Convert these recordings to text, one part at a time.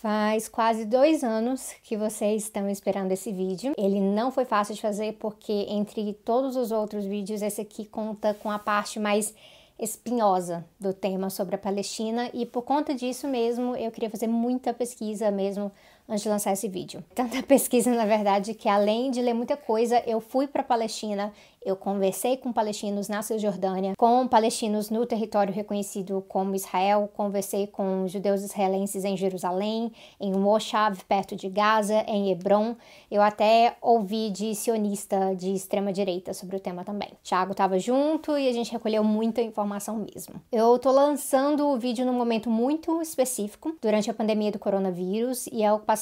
Faz quase dois anos que vocês estão esperando esse vídeo. Ele não foi fácil de fazer porque, entre todos os outros vídeos, esse aqui conta com a parte mais espinhosa do tema sobre a Palestina e por conta disso mesmo eu queria fazer muita pesquisa mesmo antes de lançar esse vídeo. Tanta pesquisa, na verdade, que além de ler muita coisa, eu fui para Palestina, eu conversei com palestinos na Cisjordânia, com palestinos no território reconhecido como Israel, conversei com judeus israelenses em Jerusalém, em Moshav, perto de Gaza, em Hebron. Eu até ouvi de sionista de extrema direita sobre o tema também. Thiago estava junto e a gente recolheu muita informação mesmo. Eu tô lançando o vídeo num momento muito específico, durante a pandemia do coronavírus e a ocupação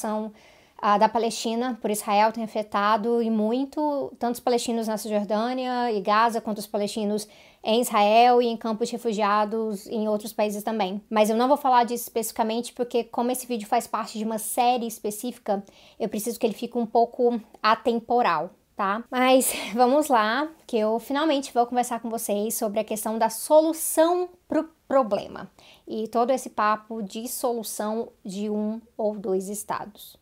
a da Palestina por Israel tem afetado e muito tanto os palestinos na Cisjordânia e Gaza quanto os palestinos em Israel e em campos refugiados em outros países também. Mas eu não vou falar disso especificamente porque como esse vídeo faz parte de uma série específica, eu preciso que ele fique um pouco atemporal. Tá? Mas vamos lá, que eu finalmente vou conversar com vocês sobre a questão da solução pro problema e todo esse papo de solução de um ou dois estados.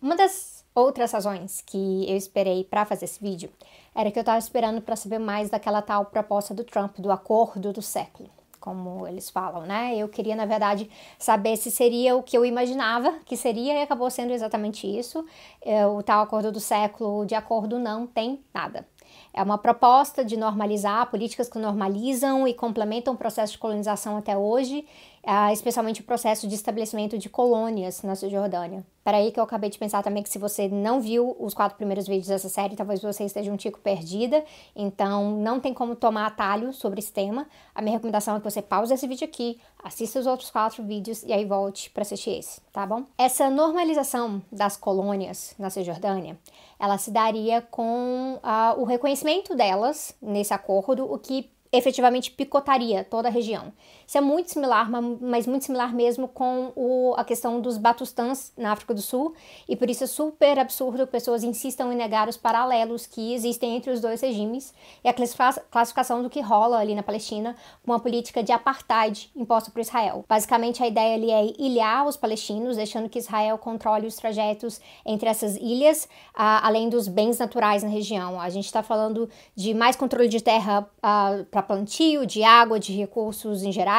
Uma das outras razões que eu esperei para fazer esse vídeo era que eu estava esperando para saber mais daquela tal proposta do Trump, do acordo do século como eles falam, né? Eu queria, na verdade, saber se seria o que eu imaginava que seria e acabou sendo exatamente isso. É, o tal acordo do século, de acordo não tem nada. É uma proposta de normalizar políticas que normalizam e complementam o processo de colonização até hoje, ah, especialmente o processo de estabelecimento de colônias na Cisjordânia. Para aí que eu acabei de pensar também que se você não viu os quatro primeiros vídeos dessa série, talvez você esteja um tico perdida, então não tem como tomar atalho sobre esse tema. A minha recomendação é que você pause esse vídeo aqui, assista os outros quatro vídeos e aí volte para assistir esse, tá bom? Essa normalização das colônias na Cisjordânia, ela se daria com uh, o reconhecimento delas nesse acordo, o que efetivamente picotaria toda a região. Isso é muito similar, mas muito similar mesmo com o, a questão dos Batustãs na África do Sul, e por isso é super absurdo que pessoas insistam em negar os paralelos que existem entre os dois regimes e a classificação do que rola ali na Palestina com uma política de apartheid imposta por Israel. Basicamente, a ideia ali é ilhar os palestinos, deixando que Israel controle os trajetos entre essas ilhas, além dos bens naturais na região. A gente está falando de mais controle de terra para plantio, de água, de recursos em geral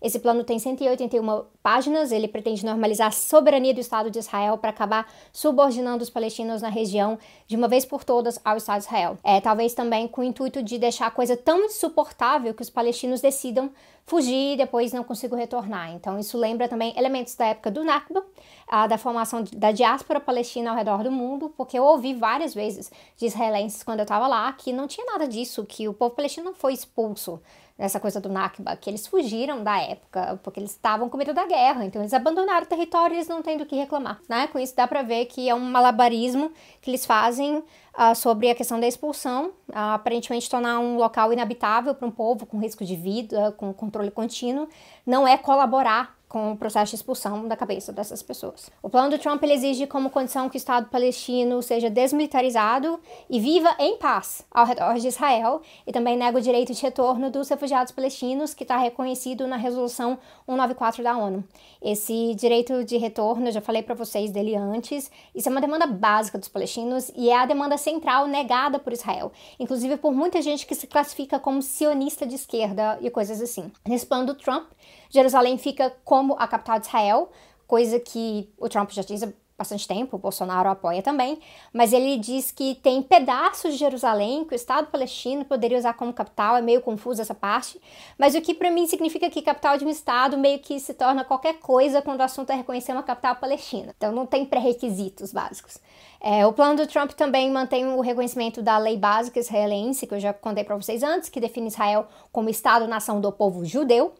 esse plano tem 181 páginas, ele pretende normalizar a soberania do Estado de Israel para acabar subordinando os palestinos na região de uma vez por todas ao Estado de Israel. É, talvez também com o intuito de deixar a coisa tão insuportável que os palestinos decidam fugir e depois não consigam retornar. Então, isso lembra também elementos da época do Nakba, a, da formação da diáspora palestina ao redor do mundo, porque eu ouvi várias vezes de israelenses quando eu estava lá que não tinha nada disso, que o povo palestino não foi expulso nessa coisa do Nakba, que eles fugiram da época, porque eles estavam com medo da guerra, então eles abandonaram o território e eles não têm do que reclamar, né? Com isso dá para ver que é um malabarismo que eles fazem uh, sobre a questão da expulsão, uh, aparentemente tornar um local inabitável para um povo com risco de vida, com controle contínuo, não é colaborar com o processo de expulsão da cabeça dessas pessoas. O plano do Trump exige como condição que o Estado palestino seja desmilitarizado e viva em paz ao redor de Israel e também nega o direito de retorno dos refugiados palestinos que está reconhecido na resolução 194 da ONU. Esse direito de retorno, eu já falei para vocês dele antes, isso é uma demanda básica dos palestinos e é a demanda central negada por Israel, inclusive por muita gente que se classifica como sionista de esquerda e coisas assim. Nesse plano do Trump, Jerusalém fica como a capital de Israel, coisa que o Trump já diz há bastante tempo, o Bolsonaro apoia também, mas ele diz que tem pedaços de Jerusalém que o Estado palestino poderia usar como capital, é meio confuso essa parte, mas o que para mim significa que capital de um Estado meio que se torna qualquer coisa quando o assunto é reconhecer uma capital palestina, então não tem pré-requisitos básicos. É, o plano do Trump também mantém o reconhecimento da lei básica israelense, que eu já contei para vocês antes, que define Israel como Estado-nação do povo judeu,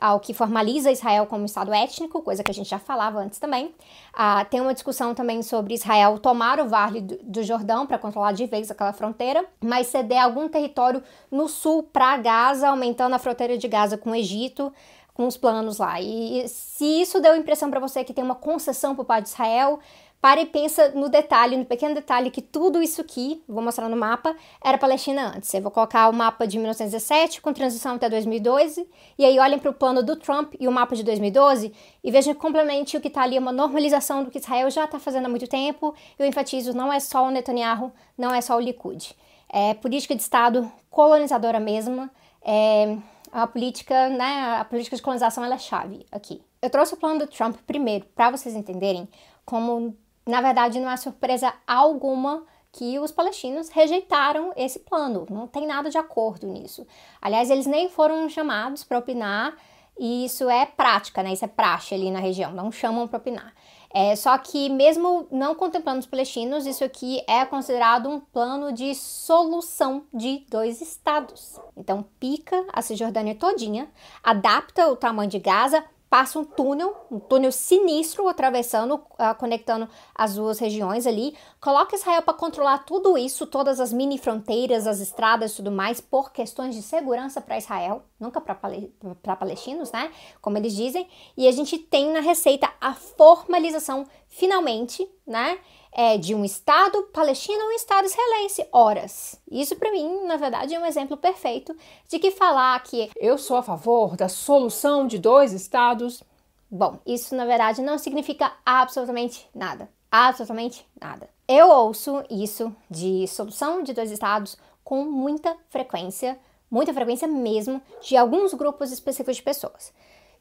ao que formaliza Israel como Estado étnico, coisa que a gente já falava antes também. Ah, tem uma discussão também sobre Israel tomar o Vale do, Jordão para controlar de vez aquela fronteira, mas ceder algum território no sul para Gaza, aumentando a fronteira de Gaza com o Egito com os planos lá. E se isso deu a impressão para você que tem uma concessão por parte de Israel, Para e pensa no detalhe, no pequeno detalhe, que tudo isso aqui, vou mostrar no mapa, era Palestina antes. Eu vou colocar o mapa de 1917 com transição até 2012, e aí olhem para o plano do Trump e o mapa de 2012 e vejam completamente o que está ali, uma normalização do que Israel já está fazendo há muito tempo. Eu enfatizo, não é só o Netanyahu, não é só o Likud. É política de Estado colonizadora mesmo, é a política, né, a política de colonização ela é chave aqui. Eu trouxe o plano do Trump primeiro para vocês entenderem como, na verdade, não é surpresa alguma que os palestinos rejeitaram esse plano. Não tem nada de acordo nisso. Aliás, eles nem foram chamados para opinar, e isso é prática, né? Isso é praxe ali na região, não chamam para opinar. É, só que, mesmo não contemplando os palestinos, isso aqui é considerado um plano de solução de dois estados. Então, pica a Cisjordânia todinha, adapta o tamanho de Gaza, passa um túnel, um túnel sinistro atravessando, uh, conectando as duas regiões ali. Coloca Israel para controlar tudo isso, todas as mini fronteiras, as estradas tudo mais, por questões de segurança para Israel, nunca para palestinos, né? Como eles dizem. E a gente tem na receita a formalização, finalmente, né? É, de um Estado palestino a um Estado israelense. Horas. Isso, para mim, na verdade, é um exemplo perfeito de que falar que eu sou a favor da solução de dois Estados. Bom, isso, na verdade, não significa absolutamente nada. Absolutamente nada. Eu ouço isso de solução de dois Estados com muita frequência, muita frequência mesmo, de alguns grupos específicos de pessoas.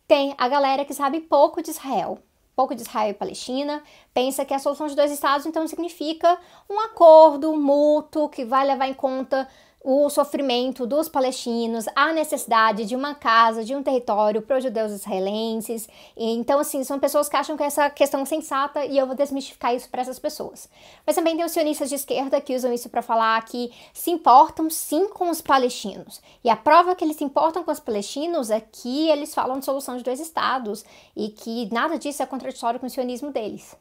Tem a galera que sabe pouco de Israel, pouco de Israel e Palestina, pensa que a solução de dois estados então significa um acordo mútuo que vai levar em conta o sofrimento dos palestinos, a necessidade de uma casa, de um território para os judeus israelenses. Então, assim, são pessoas que acham que essa questão é sensata e eu vou desmistificar isso para essas pessoas. Mas também tem os sionistas de esquerda que usam isso para falar que se importam sim com os palestinos. E a prova que eles se importam com os palestinos é que eles falam de solução de dois estados e que nada disso é contraditório com o sionismo deles.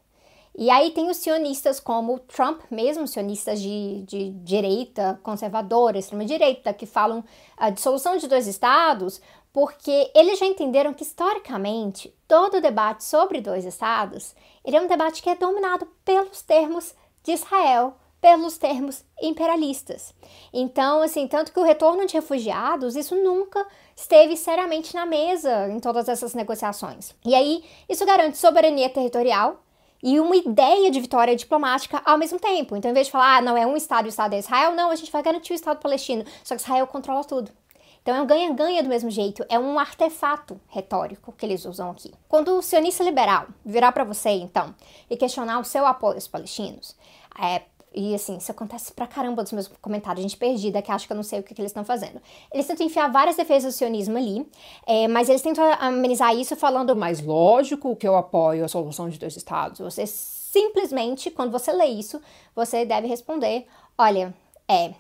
E aí tem os sionistas como Trump mesmo, sionistas de, de direita, conservadora, extrema-direita, que falam uh, de solução de dois estados, porque eles já entenderam que, historicamente, todo debate sobre dois estados ele é um debate que é dominado pelos termos de Israel, pelos termos imperialistas. Então, assim, tanto que o retorno de refugiados, isso nunca esteve seriamente na mesa em todas essas negociações. E aí, isso garante soberania territorial, e uma ideia de vitória diplomática ao mesmo tempo. Então, em vez de falar, ah, não é um Estado o Estado é Israel, não, a gente vai garantir o Estado palestino. Só que Israel controla tudo. Então é um ganha-ganha do mesmo jeito, é um artefato retórico que eles usam aqui. Quando o sionista liberal virar para você, então, e questionar o seu apoio aos palestinos, é, e assim, isso acontece pra caramba dos meus comentários, gente perdida que acha que eu não sei o que, que eles estão fazendo. Eles tentam enfiar várias defesas do sionismo ali, é, mas eles tentam amenizar isso falando mais lógico que eu apoio a solução de dois estados. Você simplesmente, quando você lê isso, você deve responder: olha, é,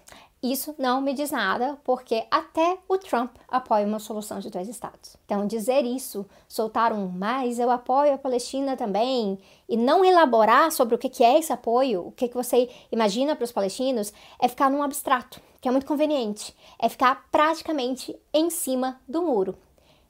isso não me diz nada, porque até o Trump apoia uma solução de dois estados. Então, dizer isso, soltar um mas eu apoio a Palestina também, e não elaborar sobre o que é esse apoio, o que você imagina para os palestinos, é ficar num abstrato, que é muito conveniente. É ficar praticamente em cima do muro.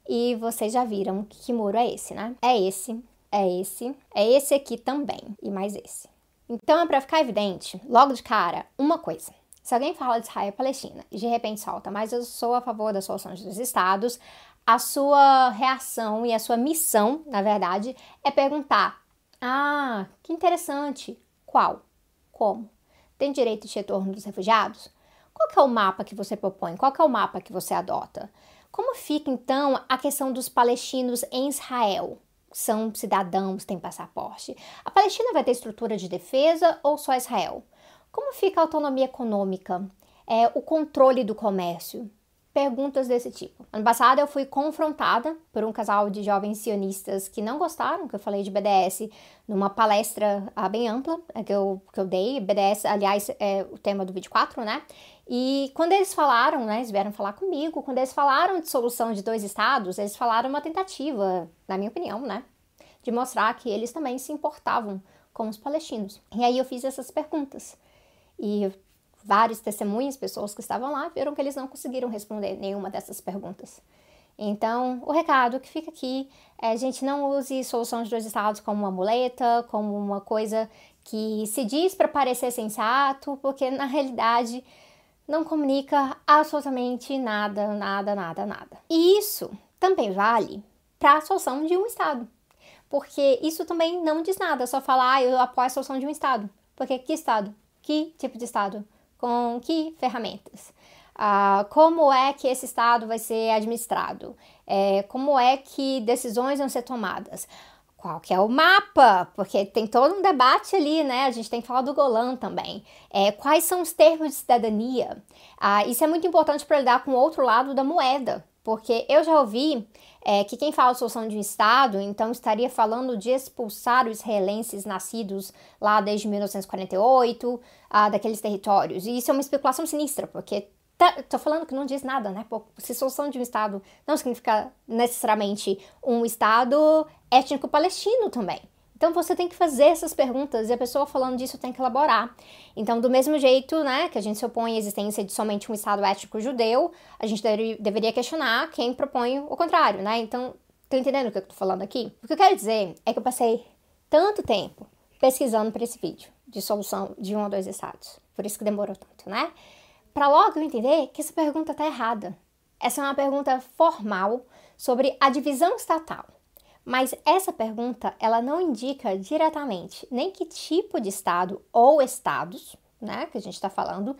E vocês já viram que muro é esse, né? É esse, é esse, é esse aqui também, e mais esse. Então, é para ficar evidente, logo de cara, uma coisa. Se alguém fala de Israel e Palestina e de repente solta, mas eu sou a favor da solução dos estados, a sua reação e a sua missão, na verdade, é perguntar: ah, que interessante. Qual? Como? Tem direito de retorno dos refugiados? Qual é o mapa que você propõe? Qual é o mapa que você adota? Como fica então a questão dos palestinos em Israel? São cidadãos, têm passaporte. A Palestina vai ter estrutura de defesa ou só Israel? Como fica a autonomia econômica? É, o controle do comércio? Perguntas desse tipo. Ano passado eu fui confrontada por um casal de jovens sionistas que não gostaram que eu falei de BDS numa palestra ah, bem ampla é, que, eu, que eu dei. BDS, aliás, é o tema do vídeo 4, né? E quando eles falaram, né, eles vieram falar comigo, quando eles falaram de solução de dois estados, eles falaram uma tentativa, na minha opinião, né, de mostrar que eles também se importavam com os palestinos. E aí eu fiz essas perguntas. E vários testemunhos, pessoas que estavam lá, viram que eles não conseguiram responder nenhuma dessas perguntas. Então, o recado que fica aqui é a gente não use solução de dois estados como uma muleta, como uma coisa que se diz para parecer sensato, porque na realidade não comunica absolutamente nada, nada, nada, nada. E isso também vale para a solução de um estado. Porque isso também não diz nada, só falar, ah, eu apoio a solução de um estado. Porque que estado? Que tipo de estado? Com que ferramentas? Ah, como é que esse Estado vai ser administrado, é, como é que decisões vão ser tomadas, qual que é o mapa, porque tem todo um debate ali, né? A gente tem que falar do Golan também. É, quais são os termos de cidadania? Ah, isso é muito importante para lidar com o outro lado da moeda, porque eu já ouvi é, que quem fala solução de um Estado, então estaria falando de expulsar os israelenses nascidos lá desde 1948 ah, daqueles territórios. E isso é uma especulação sinistra, porque Tá, tô falando que não diz nada, né? Se solução de um Estado não significa necessariamente um Estado étnico palestino também. Então você tem que fazer essas perguntas e a pessoa falando disso tem que elaborar. Então, do mesmo jeito, né, que a gente se opõe à existência de somente um Estado étnico judeu, a gente deve, deveria questionar quem propõe o contrário, né? Então, tô entendendo o que eu tô falando aqui? O que eu quero dizer é que eu passei tanto tempo pesquisando para esse vídeo de solução de um ou dois estados. Por isso que demorou tanto, né? para logo eu entender que essa pergunta está errada. Essa é uma pergunta formal sobre a divisão estatal. Mas essa pergunta, ela não indica diretamente nem que tipo de estado ou estados, né, que a gente está falando,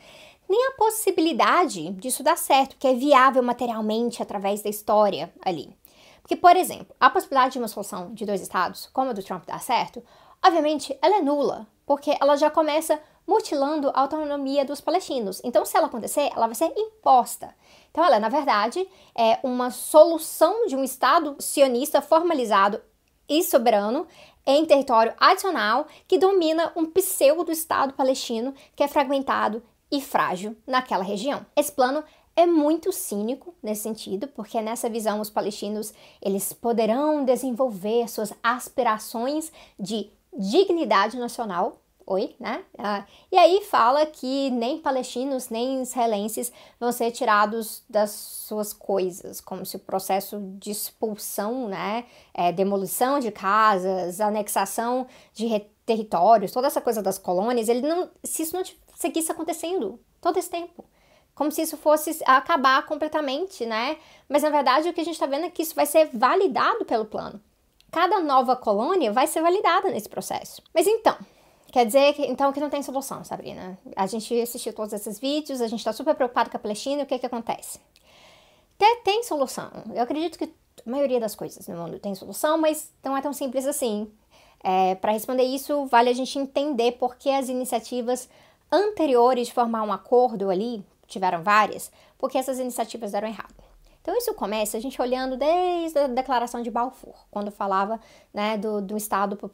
nem a possibilidade disso dar certo, que é viável materialmente através da história ali. Porque, por exemplo, a possibilidade de uma solução de dois estados, como a do Trump dar certo, obviamente ela é nula, porque ela já começa mutilando a autonomia dos palestinos. Então, se ela acontecer, ela vai ser imposta. Então, ela, na verdade, é uma solução de um Estado sionista formalizado e soberano em território adicional que domina um pseudo-Estado palestino que é fragmentado e frágil naquela região. Esse plano é muito cínico nesse sentido, porque nessa visão os palestinos eles poderão desenvolver suas aspirações de dignidade nacional oi, né? Ah, e aí fala que nem palestinos nem israelenses vão ser tirados das suas coisas, como se o processo de expulsão, né, é, demolição de casas, anexação de territórios, toda essa coisa das colônias, ele não, se isso não seguisse acontecendo todo esse tempo como se isso fosse acabar completamente, né? Mas na verdade o que a gente está vendo é que isso vai ser validado pelo plano. Cada nova colônia vai ser validada nesse processo. Mas então, Quer dizer que, então que não tem solução, Sabrina. A gente assistiu todos esses vídeos, a gente está super preocupado com a Palestina o que que acontece? Até tem solução. Eu acredito que a maioria das coisas no mundo tem solução, mas não é tão simples assim. É, Para responder isso, vale a gente entender por que as iniciativas anteriores de formar um acordo ali, tiveram várias, porque essas iniciativas deram errado. Então isso começa a gente olhando desde a declaração de Balfour, quando falava né, do, do Estado para o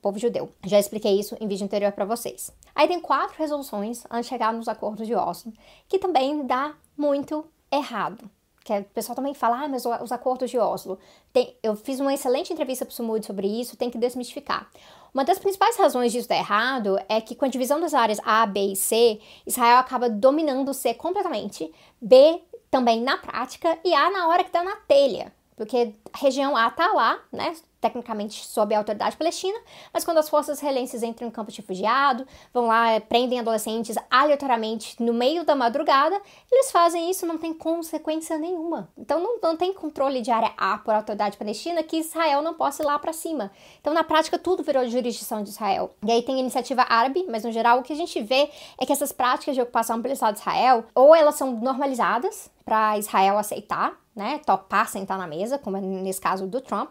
povo judeu. Já expliquei isso em vídeo anterior para vocês. Aí tem quatro resoluções antes de chegar nos acordos de Oslo, que também dá muito errado. Que é, o pessoal também fala, ah, mas os acordos de Oslo. Tem, eu fiz uma excelente entrevista para o Sumud sobre isso, tem que desmistificar. Uma das principais razões disso dar errado é que com a divisão das áreas A, B e C, Israel acaba dominando C completamente, B também na prática e A na hora que está na telha, porque a região A está lá, né, tecnicamente sob a autoridade palestina, mas quando as forças israelenses entram em campo de refugiado, vão lá, prendem adolescentes aleatoriamente no meio da madrugada, eles fazem isso, não tem consequência nenhuma. Então não, não tem controle de área A por autoridade palestina que Israel não possa ir lá para cima. Então na prática tudo virou jurisdição de Israel. E aí tem a iniciativa árabe, mas no geral o que a gente vê é que essas práticas de ocupação pelo Estado de Israel, ou elas são normalizadas para Israel aceitar, né, topar sentar na mesa, como é nesse caso do Trump,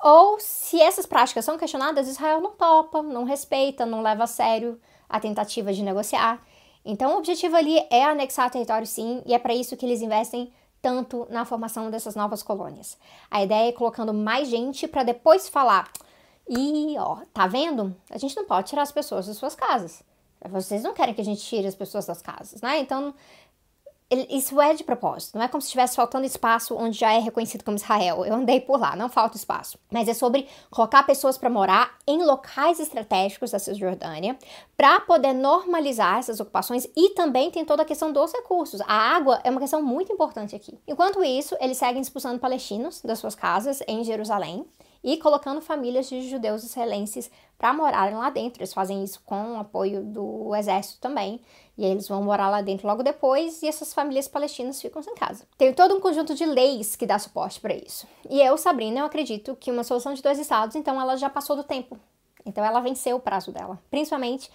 ou se essas práticas são questionadas, Israel não topa, não respeita, não leva a sério a tentativa de negociar. Então, o objetivo ali é anexar território, sim, e é para isso que eles investem tanto na formação dessas novas colônias. A ideia é colocando mais gente para depois falar: e ó, tá vendo? A gente não pode tirar as pessoas das suas casas. Vocês não querem que a gente tire as pessoas das casas, né? Então, isso é de propósito, não é como se estivesse faltando espaço onde já é reconhecido como Israel. Eu andei por lá, não falta espaço. Mas é sobre colocar pessoas para morar em locais estratégicos da Cisjordânia para poder normalizar essas ocupações e também tem toda a questão dos recursos. A água é uma questão muito importante aqui. Enquanto isso, eles seguem expulsando palestinos das suas casas em Jerusalém e colocando famílias de judeus israelenses para morarem lá dentro. Eles fazem isso com o apoio do exército também. E aí eles vão morar lá dentro logo depois e essas famílias palestinas ficam sem casa. Tem todo um conjunto de leis que dá suporte para isso. E eu, Sabrina, eu acredito que uma solução de dois estados, então ela já passou do tempo. Então ela venceu o prazo dela. Principalmente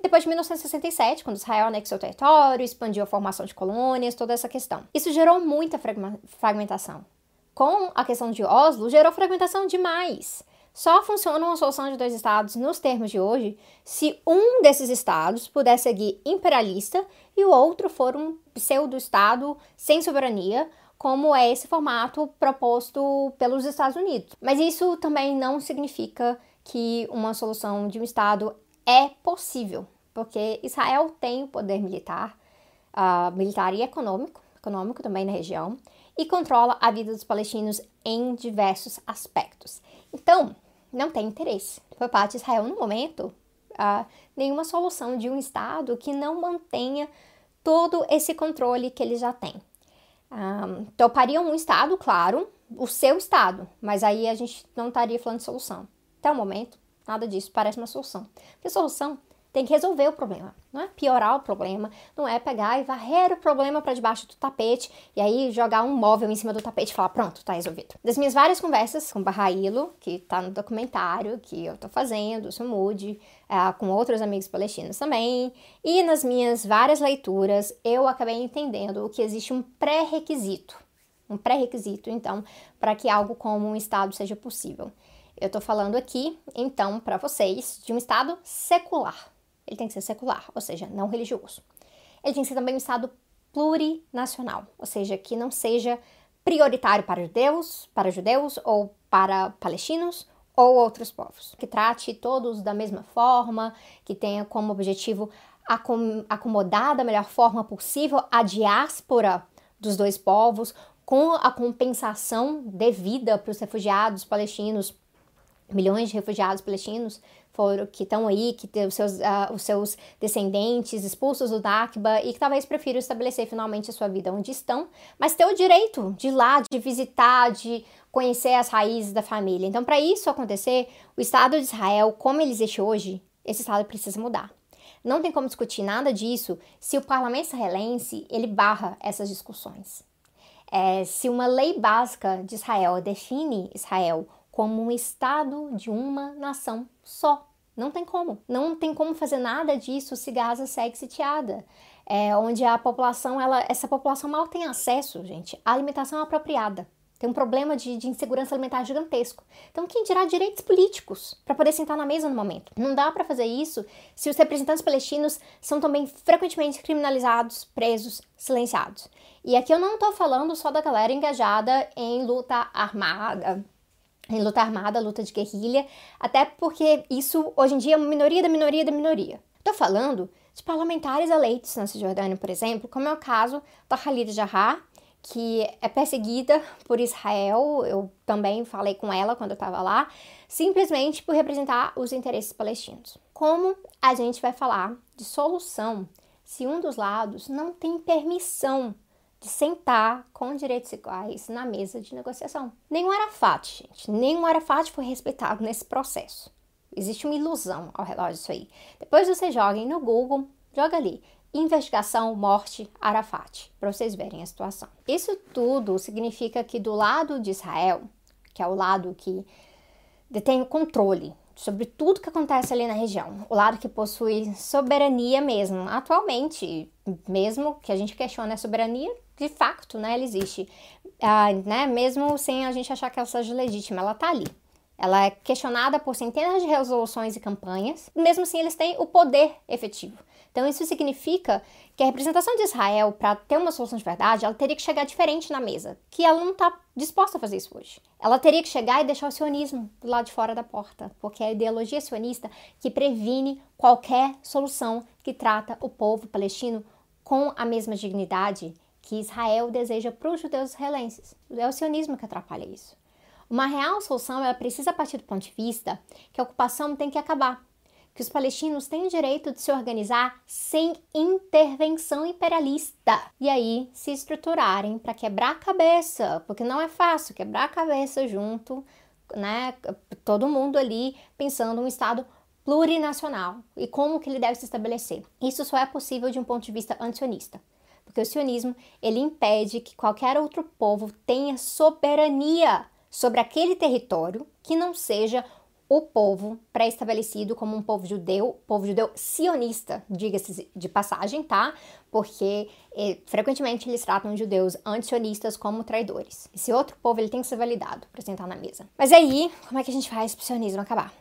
depois de 1967, quando Israel anexou o território, expandiu a formação de colônias, toda essa questão. Isso gerou muita fragmentação com a questão de Oslo, gerou fragmentação demais. Só funciona uma solução de dois estados nos termos de hoje se um desses estados puder seguir imperialista e o outro for um pseudo-estado sem soberania, como é esse formato proposto pelos Estados Unidos. Mas isso também não significa que uma solução de um estado é possível, porque Israel tem o poder militar, uh, militar e econômico, econômico também na região, e controla a vida dos palestinos em diversos aspectos. Então, não tem interesse por parte de Israel no momento uh, nenhuma solução de um Estado que não mantenha todo esse controle que ele já tem. Um, ah, topariam um Estado, claro, o seu Estado, mas aí a gente não estaria falando de solução. Até o momento, nada disso parece uma solução. Porque solução tem que resolver o problema, não é piorar o problema, não é pegar e varrer o problema para debaixo do tapete e aí jogar um móvel em cima do tapete e falar, pronto, tá resolvido. Das minhas várias conversas com Barrailo, que tá no documentário que eu tô fazendo, Sumud, é, com outros amigos palestinos também, e nas minhas várias leituras, eu acabei entendendo que existe um pré-requisito, um pré-requisito, então, para que algo como um Estado seja possível. Eu tô falando aqui, então, para vocês, de um Estado secular ele tem que ser secular, ou seja, não religioso. Ele tem que ser também um Estado plurinacional, ou seja, que não seja prioritário para judeus, para judeus ou para palestinos ou outros povos, que trate todos da mesma forma, que tenha como objetivo acomodar da melhor forma possível a diáspora dos dois povos, com a compensação devida para os refugiados palestinos, milhões de refugiados palestinos foram, que estão aí, que os seus, uh, os seus descendentes expulsos do Nakba e que talvez prefiram estabelecer finalmente a sua vida onde estão, mas ter o direito de ir lá, de visitar, de conhecer as raízes da família. Então, para isso acontecer, o Estado de Israel, como ele existe hoje, esse Estado precisa mudar. Não tem como discutir nada disso se o parlamento israelense ele barra essas discussões. É, se uma lei básica de Israel define Israel como um estado de uma nação só. Não tem como. Não tem como fazer nada disso se Gaza segue sitiada. É, onde a população, ela, essa população mal tem acesso, gente, à alimentação apropriada. Tem um problema de, de insegurança alimentar gigantesco. Então, quem dirá direitos políticos para poder sentar na mesa no momento? Não dá para fazer isso se os representantes palestinos são também frequentemente criminalizados, presos, silenciados. E aqui eu não estou falando só da galera engajada em luta armada, em luta armada, luta de guerrilha, até porque isso hoje em dia é uma minoria da minoria da minoria. Estou falando de parlamentares eleitos na Cisjordânia, por exemplo, como é o caso da Khalid Jarrah, que é perseguida por Israel, eu também falei com ela quando eu estava lá, simplesmente por representar os interesses palestinos. Como a gente vai falar de solução se um dos lados não tem permissão de sentar com direitos iguais na mesa de negociação. Nenhum Arafat, gente, nenhum Arafat foi respeitado nesse processo. Existe uma ilusão ao redor disso aí. Depois você joga no Google, joga ali investigação morte Arafat, para vocês verem a situação. Isso tudo significa que do lado de Israel, que é o lado que detém o controle sobre tudo que acontece ali na região, o lado que possui soberania mesmo, atualmente, mesmo que a gente questione a soberania, de facto, né, ela existe, ah, né, mesmo sem a gente achar que ela seja legítima, ela tá ali. Ela é questionada por centenas de resoluções e campanhas, mesmo assim eles têm o poder efetivo. Então isso significa que a representação de Israel, para ter uma solução de verdade, ela teria que chegar diferente na mesa, que ela não está disposta a fazer isso hoje. Ela teria que chegar e deixar o sionismo do lado de fora da porta, porque é a ideologia sionista que previne qualquer solução que trata o povo palestino com a mesma dignidade que Israel deseja para os judeus israelenses. É o sionismo que atrapalha isso. Uma real solução ela precisa partir do ponto de vista que a ocupação tem que acabar, que os palestinos têm direito de se organizar sem intervenção imperialista e aí se estruturarem para quebrar a cabeça, porque não é fácil quebrar a cabeça junto, né? Todo mundo ali pensando um estado plurinacional e como que ele deve se estabelecer. Isso só é possível de um ponto de vista antionista, porque o sionismo ele impede que qualquer outro povo tenha soberania sobre aquele território que não seja o povo pré-estabelecido como um povo judeu, povo judeu sionista, diga-se de passagem, tá? Porque eh, frequentemente eles tratam judeus anti-sionistas como traidores. Esse outro povo ele tem que ser validado para sentar na mesa. Mas aí, como é que a gente faz para o sionismo acabar?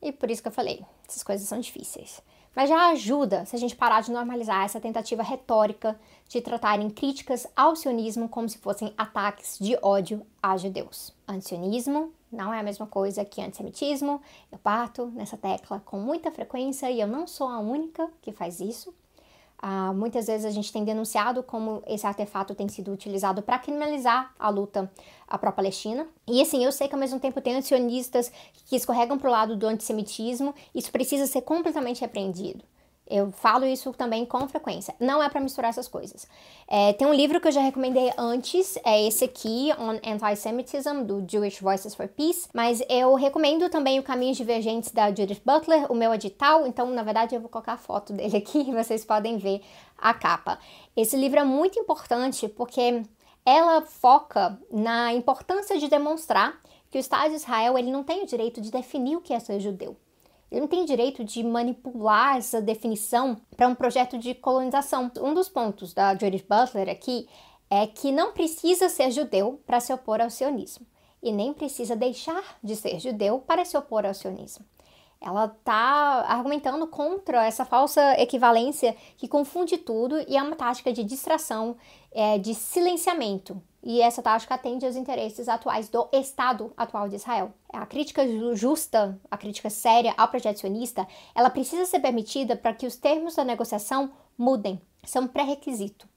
E por isso que eu falei, essas coisas são difíceis. Mas já ajuda se a gente parar de normalizar essa tentativa retórica de tratarem críticas ao sionismo como se fossem ataques de ódio a judeus. Antisionismo não é a mesma coisa que antissemitismo. Eu bato nessa tecla com muita frequência e eu não sou a única que faz isso. Uh, muitas vezes a gente tem denunciado como esse artefato tem sido utilizado para criminalizar a luta pró-Palestina. E assim, eu sei que ao mesmo tempo tem antisionistas que escorregam para o lado do antissemitismo, isso precisa ser completamente repreendido. Eu falo isso também com frequência. Não é para misturar essas coisas. É, tem um livro que eu já recomendei antes, é esse aqui, On Anti-Semitism, do Jewish Voices for Peace. Mas eu recomendo também o Caminhos Divergentes da Judith Butler, o meu edital. Então, na verdade, eu vou colocar a foto dele aqui e vocês podem ver a capa. Esse livro é muito importante porque ela foca na importância de demonstrar que o Estado de Israel ele não tem o direito de definir o que é ser judeu. Ele não tem direito de manipular essa definição para um projeto de colonização. Um dos pontos da Judith Butler aqui é que não precisa ser judeu para se opor ao sionismo e nem precisa deixar de ser judeu para se opor ao sionismo. Ela está argumentando contra essa falsa equivalência que confunde tudo e é uma tática de distração, é, de silenciamento e essa tática atende aos interesses atuais do Estado atual de Israel. A crítica justa, a crítica séria ao projeto sionista, ela precisa ser permitida para que os termos da negociação mudem, são pré-requisito.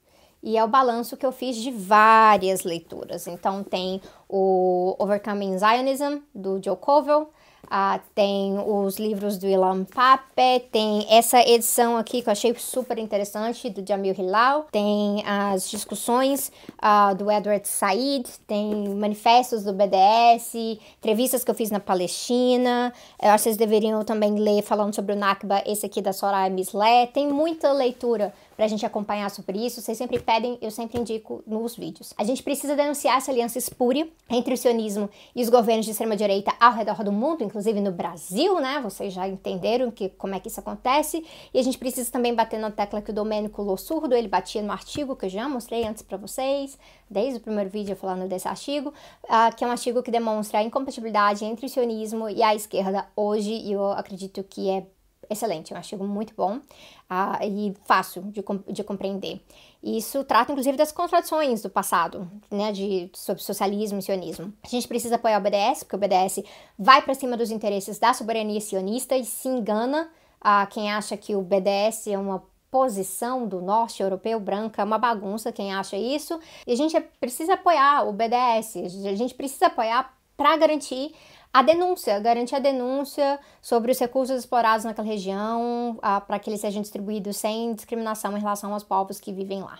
E é o balanço que eu fiz de várias leituras. Então tem o Overcoming Zionism, do Joe Covell, ah, tem os livros do Ilan Pape, tem essa edição aqui que eu achei super interessante do Jamil Hilal, tem as discussões ah, do Edward Said, tem manifestos do BDS, entrevistas que eu fiz na Palestina. Eu acho que vocês deveriam também ler falando sobre o Nakba, esse aqui da Soraya Mislé. Tem muita leitura para a gente acompanhar sobre isso. Vocês sempre pedem, eu sempre indico nos vídeos. A gente precisa denunciar essa aliança espúria entre o sionismo e os governos de extrema-direita ao redor do mundo, inclusive no Brasil, né? Vocês já entenderam que, como é que isso acontece. E a gente precisa também bater na tecla que o Domênico Lossurdo, ele batia no artigo que eu já mostrei antes para vocês, desde o primeiro vídeo falando desse artigo, uh, que é um artigo que demonstra a incompatibilidade entre o sionismo e a esquerda hoje, e eu acredito que é excelente, um artigo muito bom uh, e fácil de, de compreender. E isso trata, inclusive, das contradições do passado, né, de, sobre socialismo e sionismo. A gente precisa apoiar o BDS, porque o BDS vai para cima dos interesses da soberania sionista e se engana a uh, quem acha que o BDS é uma posição do norte europeu branca, é uma bagunça quem acha isso. E a gente precisa apoiar o BDS, a gente precisa apoiar para garantir a denúncia, garantir a denúncia sobre os recursos explorados naquela região, para que eles sejam distribuídos sem discriminação em relação aos povos que vivem lá.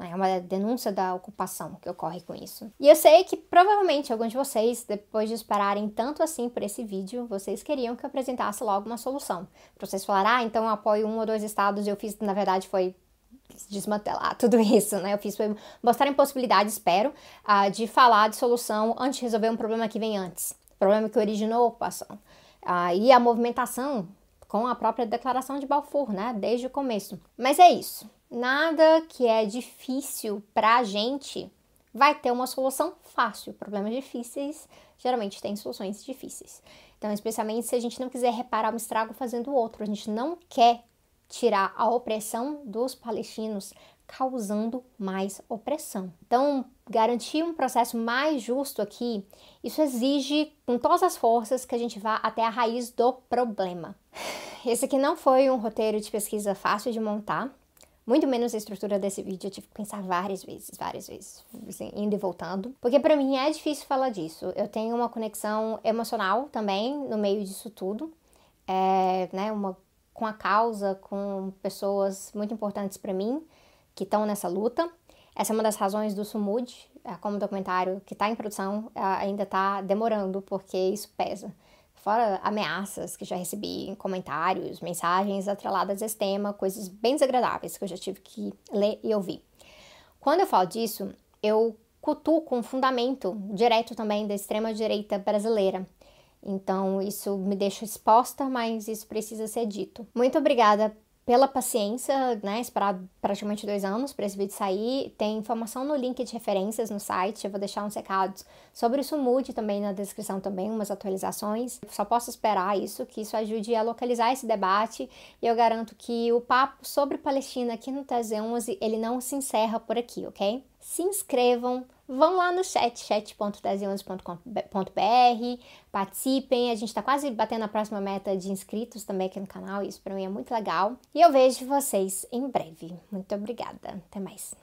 É uma denúncia da ocupação que ocorre com isso. E eu sei que provavelmente alguns de vocês, depois de esperarem tanto assim por esse vídeo, vocês queriam que eu apresentasse logo uma solução. Pra vocês falarem, ah, então eu apoio um ou dois estados e eu fiz, na verdade, foi desmantelar tudo isso, né? Eu fiz foi mostrar a impossibilidade, espero, uh, de falar de solução antes de resolver um problema que vem antes problema que originou a ocupação. Ah, e a movimentação com a própria declaração de Balfour, né, desde o começo. Mas é isso. Nada que é difícil para a gente vai ter uma solução fácil. Problemas difíceis geralmente têm soluções difíceis. Então, especialmente se a gente não quiser reparar um estrago fazendo outro, a gente não quer tirar a opressão dos palestinos causando mais opressão. Então, garantir um processo mais justo aqui, isso exige com todas as forças que a gente vá até a raiz do problema. Esse aqui não foi um roteiro de pesquisa fácil de montar, Muito menos a estrutura desse vídeo, eu tive que pensar várias vezes, várias vezes, assim, indo e voltando. Porque para mim é difícil falar disso. Eu tenho uma conexão emocional também no meio disso tudo. É, né, uma, com a causa, com pessoas muito importantes para mim que estão nessa luta. Essa é uma das razões do Sumud, é, como documentário que está em produção, é, ainda está demorando, porque isso pesa. Fora ameaças que já recebi, comentários, mensagens atreladas a esse tema, coisas bem desagradáveis que eu já tive que ler e ouvir. Quando eu falo disso, eu cutuco um fundamento direto também da extrema-direita brasileira. Então, isso me deixa exposta, mas isso precisa ser dito. Muito obrigada pela paciência, né? Esperar praticamente dois anos para esse vídeo sair. Tem informação no link de referências no site. Eu vou deixar uns recados sobre o Sumud também na descrição também, umas atualizações. Só posso esperar isso, que isso ajude a localizar esse debate. E eu garanto que o papo sobre Palestina aqui no Tese 11, ele não se encerra por aqui, ok? Se inscrevam, vão lá no chat, chat.tese11.com.br, participem, a gente está quase batendo a próxima meta de inscritos também aqui no canal, isso para mim é muito legal. E eu vejo vocês em breve. Muito obrigada, até mais.